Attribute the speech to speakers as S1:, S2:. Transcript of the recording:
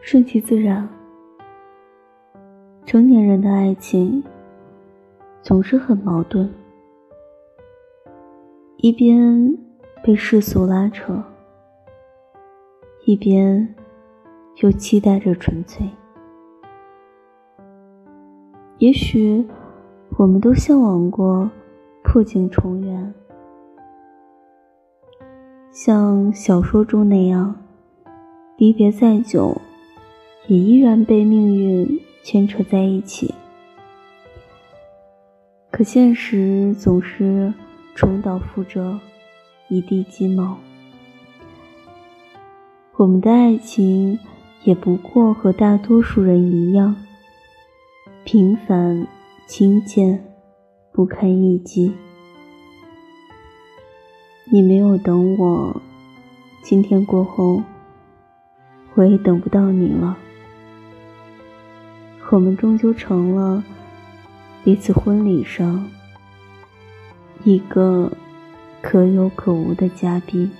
S1: 顺其自然。成年人的爱情总是很矛盾，一边被世俗拉扯，一边又期待着纯粹。也许我们都向往过破镜重圆，像小说中那样，离别再久，也依然被命运。牵扯在一起，可现实总是重蹈覆辙，一地鸡毛。我们的爱情也不过和大多数人一样，平凡、清贱、不堪一击。你没有等我，今天过后，我也等不到你了。我们终究成了彼此婚礼上一个可有可无的嘉宾。